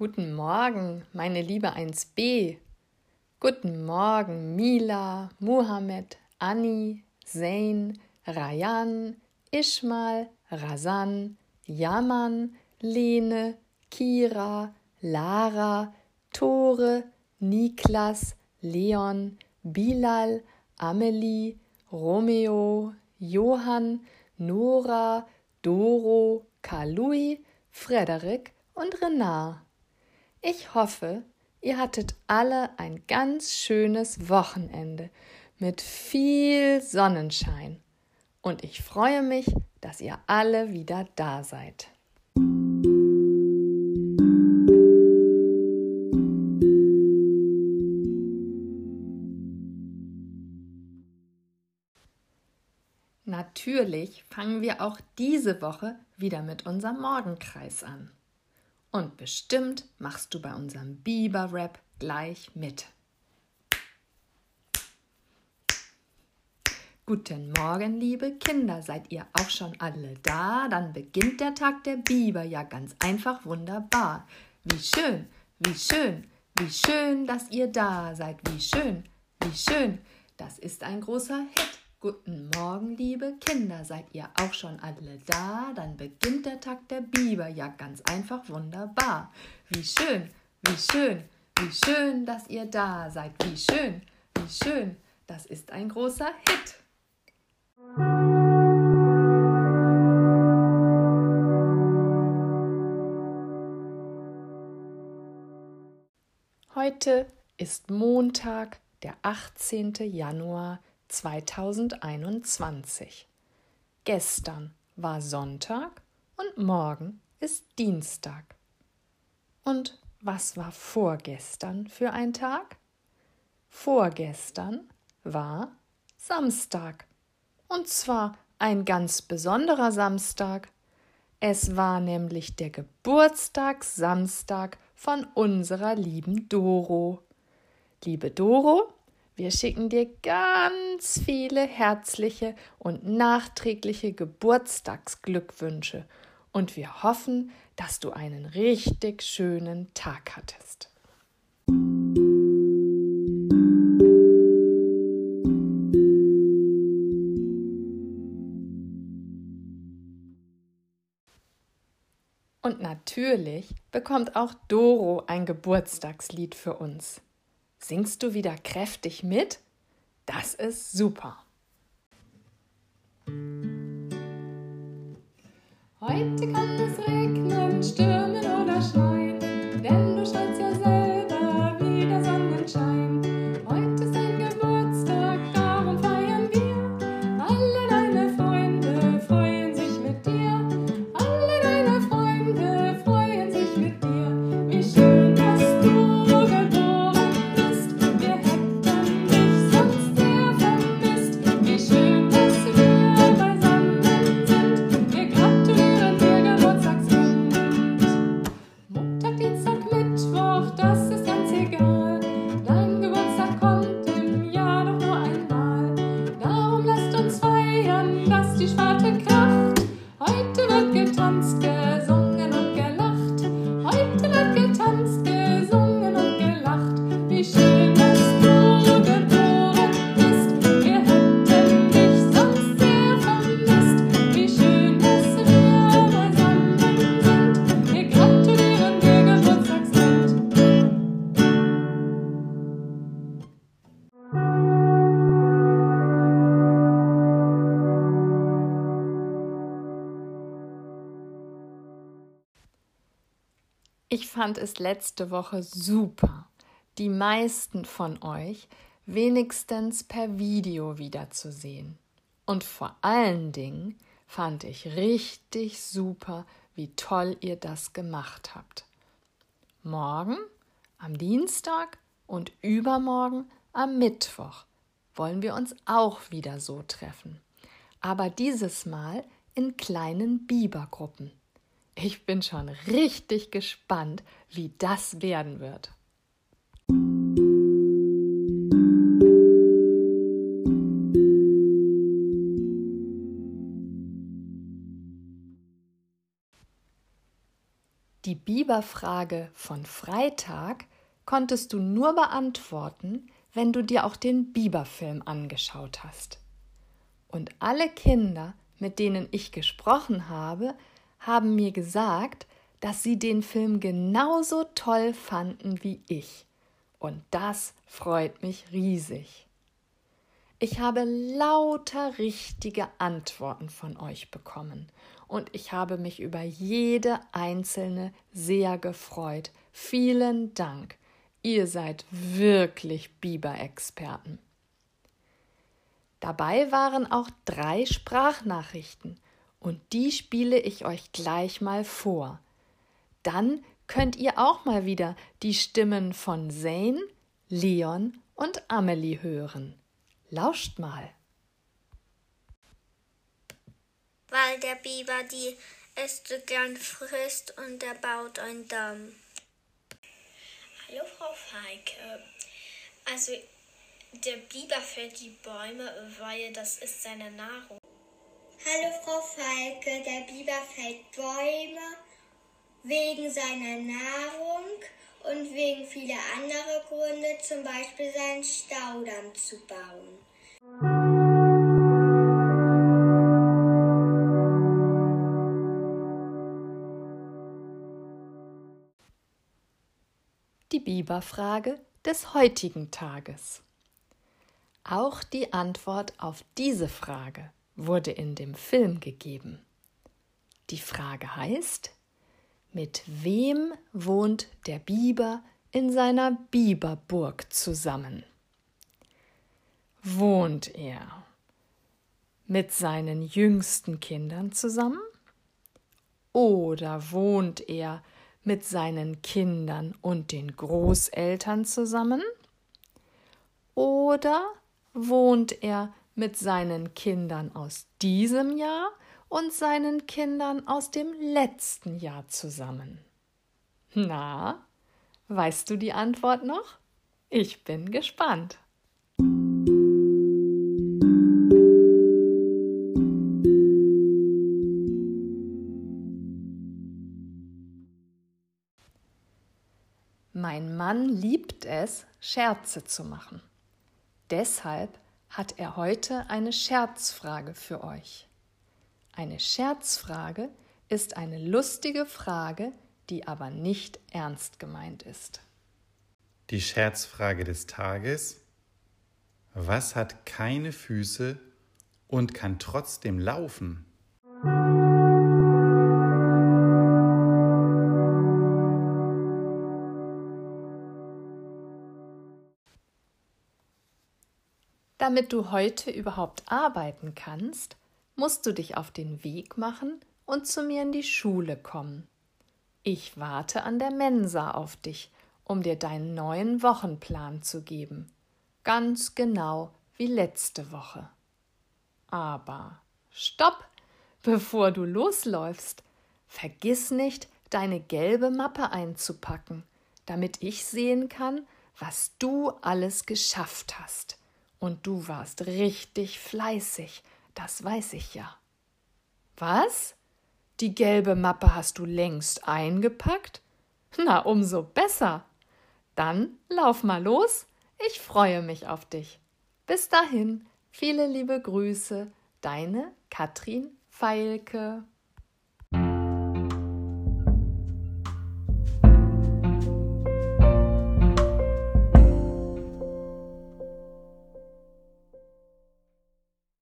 Guten Morgen, meine liebe 1b. Guten Morgen, Mila, Muhammad, Anni, Zain, Rayan, Ishmal, Razan, Yaman, Lene, Kira, Lara, Tore, Niklas, Leon, Bilal, Amelie, Romeo, Johann, Nora, Doro, Kalui, Frederik und Renard. Ich hoffe, ihr hattet alle ein ganz schönes Wochenende mit viel Sonnenschein. Und ich freue mich, dass ihr alle wieder da seid. Natürlich fangen wir auch diese Woche wieder mit unserem Morgenkreis an. Und bestimmt machst du bei unserem Biber-Rap gleich mit. Guten Morgen, liebe Kinder, seid ihr auch schon alle da? Dann beginnt der Tag der Biber ja ganz einfach wunderbar. Wie schön, wie schön, wie schön, dass ihr da seid. Wie schön, wie schön, das ist ein großer Hit. Guten Morgen, liebe Kinder, seid ihr auch schon alle da? Dann beginnt der Tag der Biber, ja ganz einfach wunderbar. Wie schön, wie schön, wie schön, dass ihr da seid. Wie schön, wie schön, das ist ein großer Hit. Heute ist Montag, der 18. Januar 2021. Gestern war Sonntag und morgen ist Dienstag. Und was war vorgestern für ein Tag? Vorgestern war Samstag. Und zwar ein ganz besonderer Samstag. Es war nämlich der Geburtstag Samstag von unserer lieben Doro. Liebe Doro, wir schicken dir ganz viele herzliche und nachträgliche Geburtstagsglückwünsche und wir hoffen, dass du einen richtig schönen Tag hattest. Und natürlich bekommt auch Doro ein Geburtstagslied für uns. Singst du wieder kräftig mit? Das ist super. Heute kann es regnen, stürmen Ich fand es letzte Woche super, die meisten von euch wenigstens per Video wiederzusehen. Und vor allen Dingen fand ich richtig super, wie toll ihr das gemacht habt. Morgen, am Dienstag und übermorgen am Mittwoch wollen wir uns auch wieder so treffen. Aber dieses Mal in kleinen Bibergruppen. Ich bin schon richtig gespannt, wie das werden wird. Die Biberfrage von Freitag konntest du nur beantworten, wenn du dir auch den Biberfilm angeschaut hast. Und alle Kinder, mit denen ich gesprochen habe, haben mir gesagt, dass sie den Film genauso toll fanden wie ich. Und das freut mich riesig. Ich habe lauter richtige Antworten von euch bekommen und ich habe mich über jede einzelne sehr gefreut. Vielen Dank. Ihr seid wirklich Biber-Experten. Dabei waren auch drei Sprachnachrichten und die spiele ich euch gleich mal vor. Dann könnt ihr auch mal wieder die Stimmen von Zane, Leon und Amelie hören. Lauscht mal. Weil der Biber die Äste gern frisst und er baut einen Damm. Hallo Frau Feike. Also der Biber fällt die Bäume, weil das ist seine Nahrung. Hallo Frau Falke, der Biber fällt Bäume wegen seiner Nahrung und wegen vieler anderer Gründe, zum Beispiel seinen Staudamm zu bauen. Die Biberfrage des heutigen Tages. Auch die Antwort auf diese Frage wurde in dem Film gegeben. Die Frage heißt, mit wem wohnt der Biber in seiner Biberburg zusammen? Wohnt er mit seinen jüngsten Kindern zusammen? Oder wohnt er mit seinen Kindern und den Großeltern zusammen? Oder wohnt er mit seinen Kindern aus diesem Jahr und seinen Kindern aus dem letzten Jahr zusammen? Na, weißt du die Antwort noch? Ich bin gespannt. Mein Mann liebt es, Scherze zu machen. Deshalb hat er heute eine Scherzfrage für euch. Eine Scherzfrage ist eine lustige Frage, die aber nicht ernst gemeint ist. Die Scherzfrage des Tages. Was hat keine Füße und kann trotzdem laufen? Damit du heute überhaupt arbeiten kannst, musst du dich auf den Weg machen und zu mir in die Schule kommen. Ich warte an der Mensa auf dich, um dir deinen neuen Wochenplan zu geben. Ganz genau wie letzte Woche. Aber stopp! Bevor du losläufst, vergiss nicht, deine gelbe Mappe einzupacken, damit ich sehen kann, was du alles geschafft hast. Und du warst richtig fleißig, das weiß ich ja. Was? Die gelbe Mappe hast du längst eingepackt? Na, umso besser. Dann lauf mal los, ich freue mich auf dich. Bis dahin, viele liebe Grüße, deine Katrin Feilke.